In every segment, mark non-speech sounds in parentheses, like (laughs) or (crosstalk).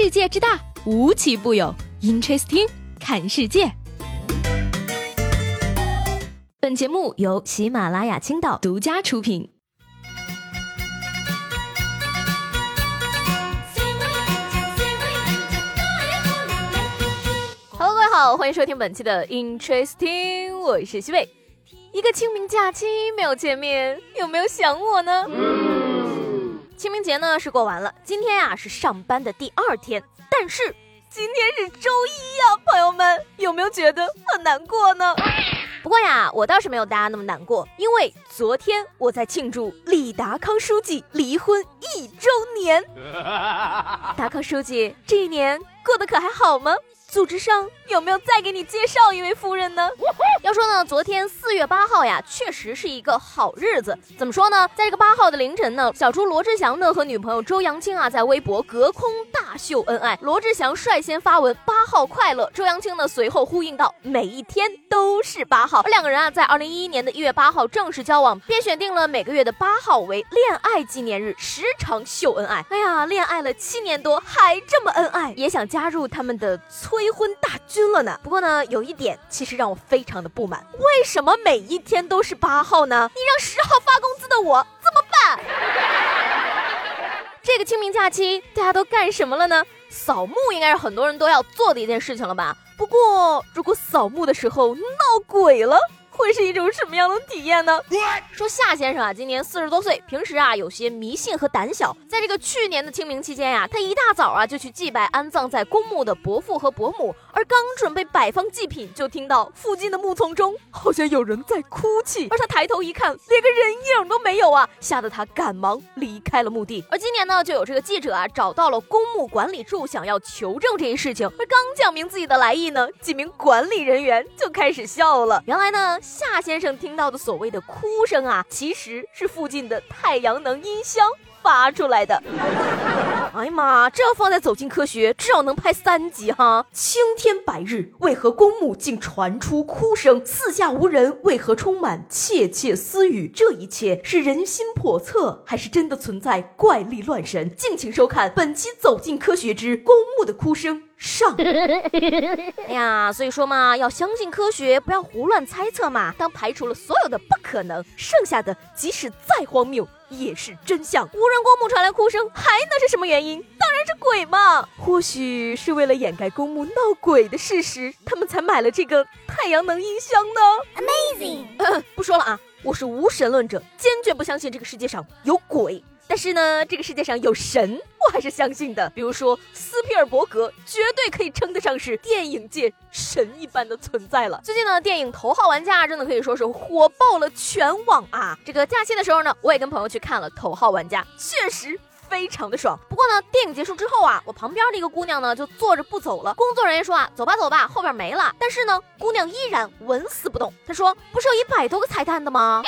世界之大，无奇不有。Interesting，看世界。本节目由喜马拉雅青岛独家出品。Hello，各位好，欢迎收听本期的 Interesting，我是西贝。一个清明假期没有见面，有没有想我呢？清明节呢是过完了，今天呀是上班的第二天，但是今天是周一呀，朋友们有没有觉得很难过呢？不过呀，我倒是没有大家那么难过，因为昨天我在庆祝李达康书记离婚一周年。(laughs) 达康书记这一年过得可还好吗？组织上有没有再给你介绍一位夫人呢？要说呢，昨天四月八号呀，确实是一个好日子。怎么说呢？在这个八号的凌晨呢，小猪罗志祥呢和女朋友周扬青啊，在微博隔空大秀恩爱。罗志祥率先发文“八号快乐”，周扬青呢随后呼应道：“每一天都是八号。”而两个人啊，在二零一一年的一月八号正式交往，便选定了每个月的八号为恋爱纪念日，时常秀恩爱。哎呀，恋爱了七年多还这么恩爱，也想加加入他们的催婚大军了呢。不过呢，有一点其实让我非常的不满，为什么每一天都是八号呢？你让十号发工资的我怎么办？这个清明假期大家都干什么了呢？扫墓应该是很多人都要做的一件事情了吧？不过如果扫墓的时候闹鬼了。会是一种什么样的体验呢？说夏先生啊，今年四十多岁，平时啊有些迷信和胆小。在这个去年的清明期间呀，他一大早啊就去祭拜安葬在公墓的伯父和伯母，而刚准备摆放祭品，就听到附近的木丛中好像有人在哭泣。而他抬头一看，连个人影都没有啊，吓得他赶忙离开了墓地。而今年呢，就有这个记者啊找到了公墓管理处，想要求证这一事情。而刚讲明自己的来意呢，几名管理人员就开始笑了。原来呢。夏先生听到的所谓的哭声啊，其实是附近的太阳能音箱发出来的。哎呀妈，这要放在《走进科学》，至少能拍三集哈！青天白日，为何公墓竟传出哭声？四下无人，为何充满窃窃私语？这一切是人心叵测，还是真的存在怪力乱神？敬请收看本期《走进科学之公墓的哭声》上。(laughs) 哎呀，所以说嘛，要相信科学，不要胡乱猜测嘛。当排除了所有的不可能，剩下的即使再荒谬。也是真相。无人公墓传来哭声，还能是什么原因？当然是鬼嘛！或许是为了掩盖公墓闹鬼的事实，他们才买了这个太阳能音箱呢。Amazing！不说了啊，我是无神论者，坚决不相信这个世界上有鬼。但是呢，这个世界上有神，我还是相信的。比如说斯皮尔伯格，绝对可以称得上是电影界神一般的存在了。最近呢，电影《头号玩家》真的可以说是火爆了全网啊！这个假期的时候呢，我也跟朋友去看了《头号玩家》，确实非常的爽。不过呢，电影结束之后啊，我旁边的一个姑娘呢就坐着不走了。工作人员说啊，走吧走吧，后边没了。但是呢，姑娘依然纹丝不动。她说，不是有一百多个彩蛋的吗？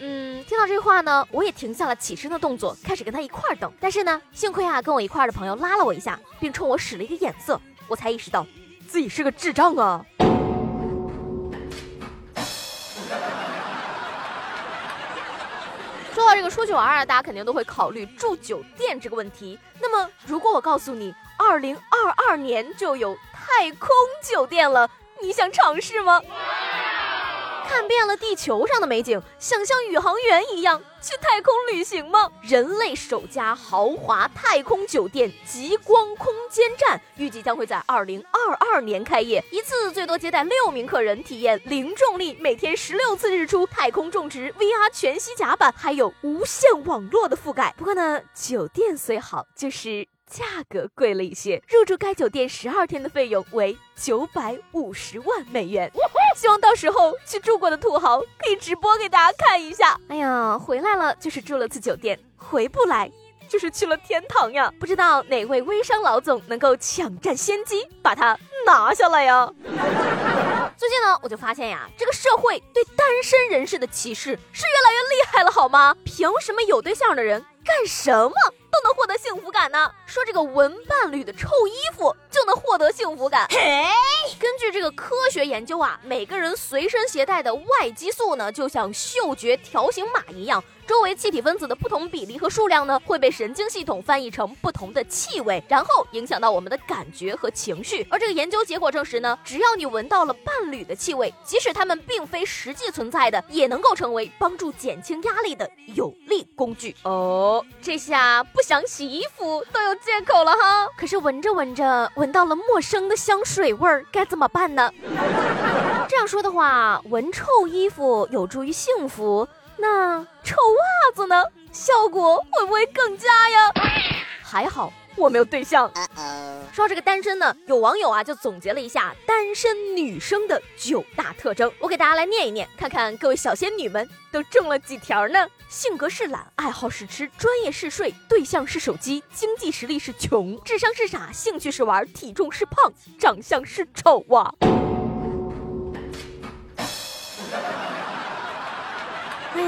嗯，听到这话呢，我也停下了起身的动作，开始跟他一块儿等。但是呢，幸亏啊，跟我一块儿的朋友拉了我一下，并冲我使了一个眼色，我才意识到自己是个智障啊。说到这个出去玩啊，大家肯定都会考虑住酒店这个问题。那么，如果我告诉你，二零二二年就有太空酒店了，你想尝试吗？看遍了地球上的美景，想像宇航员一样去太空旅行吗？人类首家豪华太空酒店极光空间站预计将会在二零二二年开业，一次最多接待六名客人，体验零重力，每天十六次日出，太空种植，VR 全息甲板，还有无线网络的覆盖。不过呢，酒店虽好，就是。价格贵了一些，入住该酒店十二天的费用为九百五十万美元。希望到时候去住过的土豪可以直播给大家看一下。哎呀，回来了就是住了次酒店，回不来就是去了天堂呀！不知道哪位微商老总能够抢占先机，把它拿下来呀？(laughs) 最近呢，我就发现呀，这个社会对单身人士的歧视是越来越厉害了，好吗？凭什么有对象的人干什么？都能获得幸福感呢？说这个闻伴侣的臭衣服就能获得幸福感？嘿根据这个科学研究啊，每个人随身携带的外激素呢，就像嗅觉条形码一样，周围气体分子的不同比例和数量呢，会被神经系统翻译成不同的气味，然后影响到我们的感觉和情绪。而这个研究结果证实呢，只要你闻到了伴侣的气味，即使他们并非实际存在的，也能够成为帮助减轻压力的有力工具。哦，这下不想洗衣服都有借口了哈。可是闻着闻着，闻到了陌生的香水味儿，该怎么办呢？(laughs) 这样说的话，闻臭衣服有助于幸福，那臭袜子呢？效果会不会更佳呀？还好我没有对象。说到这个单身呢，有网友啊就总结了一下单身女生的九大特征，我给大家来念一念，看看各位小仙女们都中了几条呢？性格是懒，爱好是吃，专业是睡，对象是手机，经济实力是穷，智商是傻，兴趣是玩，体重是胖，长相是丑啊。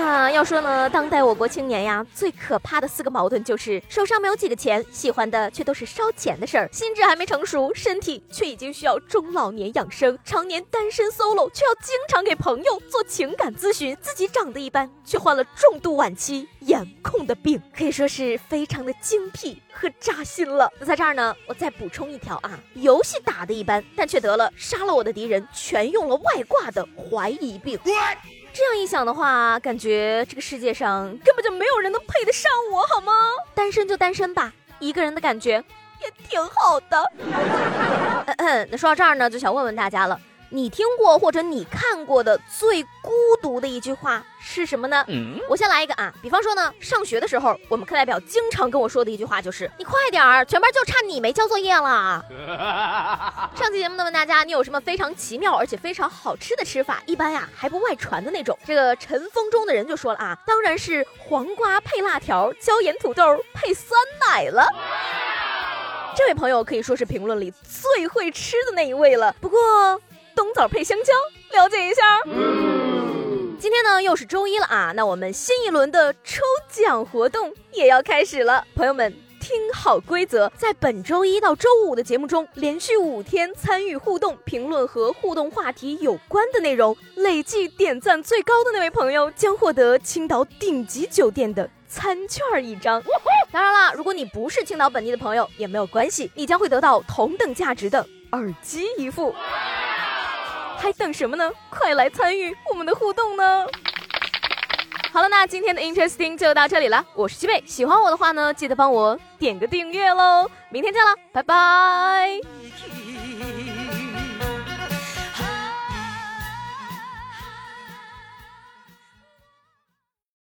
啊，要说呢，当代我国青年呀，最可怕的四个矛盾就是手上没有几个钱，喜欢的却都是烧钱的事儿，心智还没成熟，身体却已经需要中老年养生，常年单身 solo，却要经常给朋友做情感咨询，自己长得一般，却患了重度晚期颜控的病，可以说是非常的精辟和扎心了。那在这儿呢，我再补充一条啊，游戏打得一般，但却得了杀了我的敌人全用了外挂的怀疑病。这样一想的话，感觉这个世界上根本就没有人能配得上我，好吗？单身就单身吧，一个人的感觉也挺好的。(laughs) 那说到这儿呢，就想问问大家了。你听过或者你看过的最孤独的一句话是什么呢？我先来一个啊，比方说呢，上学的时候，我们课代表经常跟我说的一句话就是：“你快点儿，全班就差你没交作业了。” (laughs) 上期节目呢问大家，你有什么非常奇妙而且非常好吃的吃法？一般呀还不外传的那种。这个尘封中的人就说了啊，当然是黄瓜配辣条，椒盐土豆配酸奶了。这位朋友可以说是评论里最会吃的那一位了。不过。冬枣配香蕉，了解一下。今天呢又是周一了啊，那我们新一轮的抽奖活动也要开始了。朋友们听好规则，在本周一到周五的节目中，连续五天参与互动评论和互动话题有关的内容，累计点赞最高的那位朋友将获得青岛顶级酒店的餐券一张。当然啦，如果你不是青岛本地的朋友也没有关系，你将会得到同等价值的耳机一副。还等什么呢？快来参与我们的互动呢！好了，那今天的 Interesting 就到这里了。我是西贝，喜欢我的话呢，记得帮我点个订阅喽。明天见了，拜拜。